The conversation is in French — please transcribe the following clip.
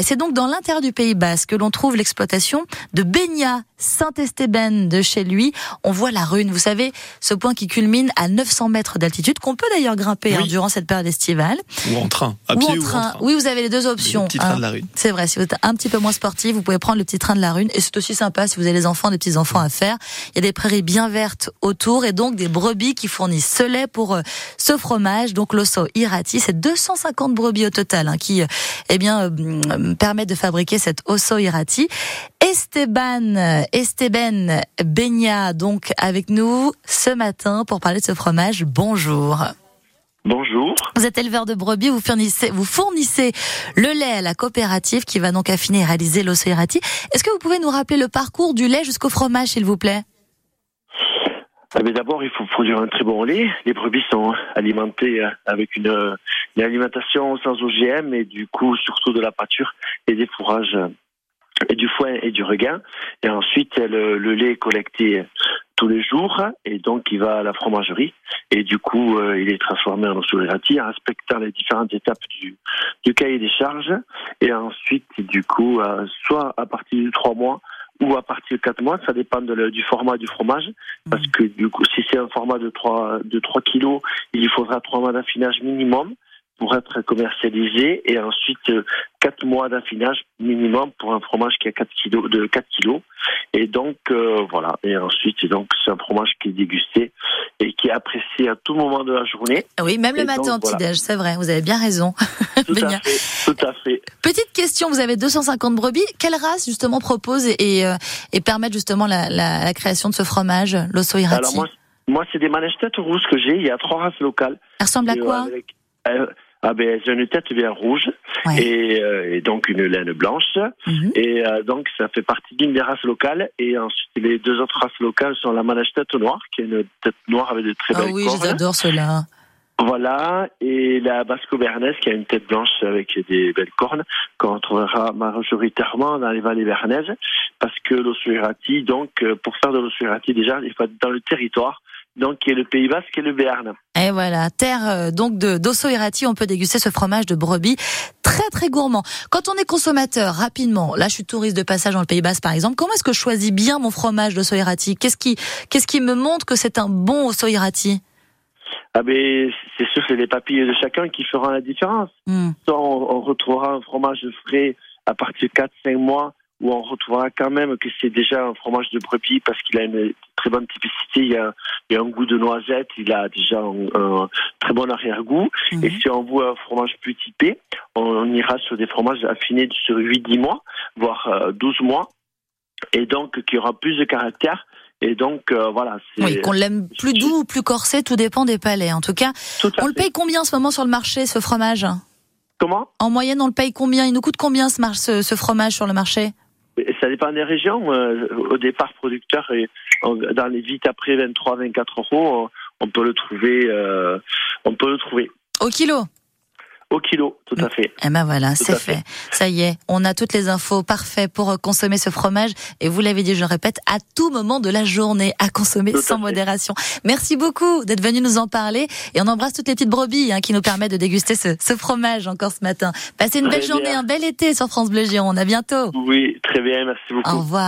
C'est donc dans l'intérieur du Pays Basque que l'on trouve l'exploitation de Beigna Saint-Estébène de chez lui. On voit la rune, vous savez, ce point qui culmine à 900 mètres d'altitude, qu'on peut d'ailleurs grimper hein, durant cette période estivale. Ou en train, à ou pied en ou train. en train. Oui, vous avez les deux options. Le petit train hein. de la rue. C'est vrai, si vous êtes un petit peu moins sportif, vous pouvez prendre le petit train de la rune. Et c'est aussi sympa si vous avez des enfants, des petits-enfants à faire. Il y a des prairies bien vertes autour et donc des brebis qui fournissent ce lait pour euh, ce fromage. Donc l'osso irati, c'est 250 brebis au total hein, qui euh, eh bien, euh, permettent de fabriquer cet osso irati. Esteban, Esteban Beigna, donc avec nous ce matin pour parler de ce fromage. Bonjour. Bonjour. Vous êtes éleveur de brebis, vous fournissez, vous fournissez le lait à la coopérative qui va donc affiner et réaliser l'osso irati. Est-ce que vous pouvez nous rappeler le parcours du lait jusqu'au fromage, s'il vous plaît? Ah, mais D'abord, il faut produire un très bon lait. Les brebis sont alimentées avec une, une alimentation sans OGM et du coup, surtout de la pâture et des fourrages et du foin et du regain. Et ensuite, le, le lait est collecté tous les jours et donc il va à la fromagerie et du coup, euh, il est transformé en ossurati en respectant les différentes étapes du, du cahier des charges. Et ensuite, du coup, euh, soit à partir de trois mois ou à partir de 4 mois, ça dépend de le- du format du fromage, parce que du coup, si c'est un format de 3, de 3 kilos, il faudra 3 mois d'affinage minimum pour être commercialisé, et ensuite 4 mois d'affinage minimum pour un fromage qui a 4 kilos, de 4 kilos. Et donc, euh, voilà. Et ensuite, donc, c'est un fromage qui est dégusté et qui est apprécié à tout moment de la journée. Oui, même le matin au voilà. petit-déj, c'est vrai, vous avez bien raison. Tout à fait. Tout à fait. Petite question, vous avez 250 brebis. Quelle race justement propose et, et, euh, et permet justement la, la- la création de ce fromage, l'osso irati? Alors, moi, moi c'est des manèges têtes rousses que j'ai. Il y a trois races locales. Elle ressemble à quoi euh, avec- euh, ah ben, j'ai une tête bien rouge Ouais. et, euh, et donc une laine blanche. Mhm. Et euh, donc, ça fait partie d'une des races locales. Et ensuite, les deux autres races locales sont la manège tête noire, qui est une tête noire avec de très Ah belles oui, cornes. les adore ceux-là. Voilà. Et la basco-bernaise, qui a une tête blanche avec des belles cornes, qu'on trouvera majoritairement dans les vallées bernaises. Parce que l'ossuérati, donc, euh, pour faire de l'ossuérati, déjà, il faut être dans le territoire. Donc, qui est le Pays Basque et le Béarn. Et voilà, terre euh, donc de d'osso irati, on peut déguster ce fromage de brebis très très gourmand. Quand on est consommateur, rapidement, là je suis touriste de passage dans le Pays Basque par exemple, comment est-ce que je choisis bien mon fromage d'osso irati Qu'est-ce qui qu'est-ce qui me montre que c'est un bon osso irati Ah ben, c'est sûr, c'est les papilles de chacun qui feront la différence. Soit on, on retrouvera un fromage frais à partir de 4-5 mois, ou on retrouvera quand même que c'est déjà un fromage de brebis parce qu'il a une très bonne typicité, il y a, il y a un goût de noisette, il a déjà un, un très bon arrière-goût. Mhm. Et si on veut un fromage plus typé, on, on ira sur des fromages affinés sur 8-10 mois, voire euh, 12 mois, et donc qui aura plus de caractère. Et donc, euh, voilà. Oui, qu'on l'aime plus doux ou plus corsé, tout dépend des palais. En tout cas, tout on le paye combien en ce moment sur le marché ce fromage? Comment? En moyenne, on le paye combien? Il nous coûte combien ce, mar- ce, ce fromage sur le marché? Ça dépend des régions. Euh, Au départ, producteur, et dans les vite après 23-24 euros, on peut le trouver. euh, on peut le trouver Au kilo au kilo, tout à fait. Eh ben voilà, c'est fait. fait. Ça y est, on a toutes les infos parfaites pour consommer ce fromage. Et vous l'avez dit, je le répète, à tout moment de la journée, à consommer Tout sans modération. Merci beaucoup d'être venu nous en parler. Et on embrasse toutes les petites brebis hein, qui nous permettent de déguster ce, ce fromage encore ce matin. Passez une Très belle journée, un bel été sur France Bleu Gironde. À bientôt. Oui, très bien, merci beaucoup. Au revoir.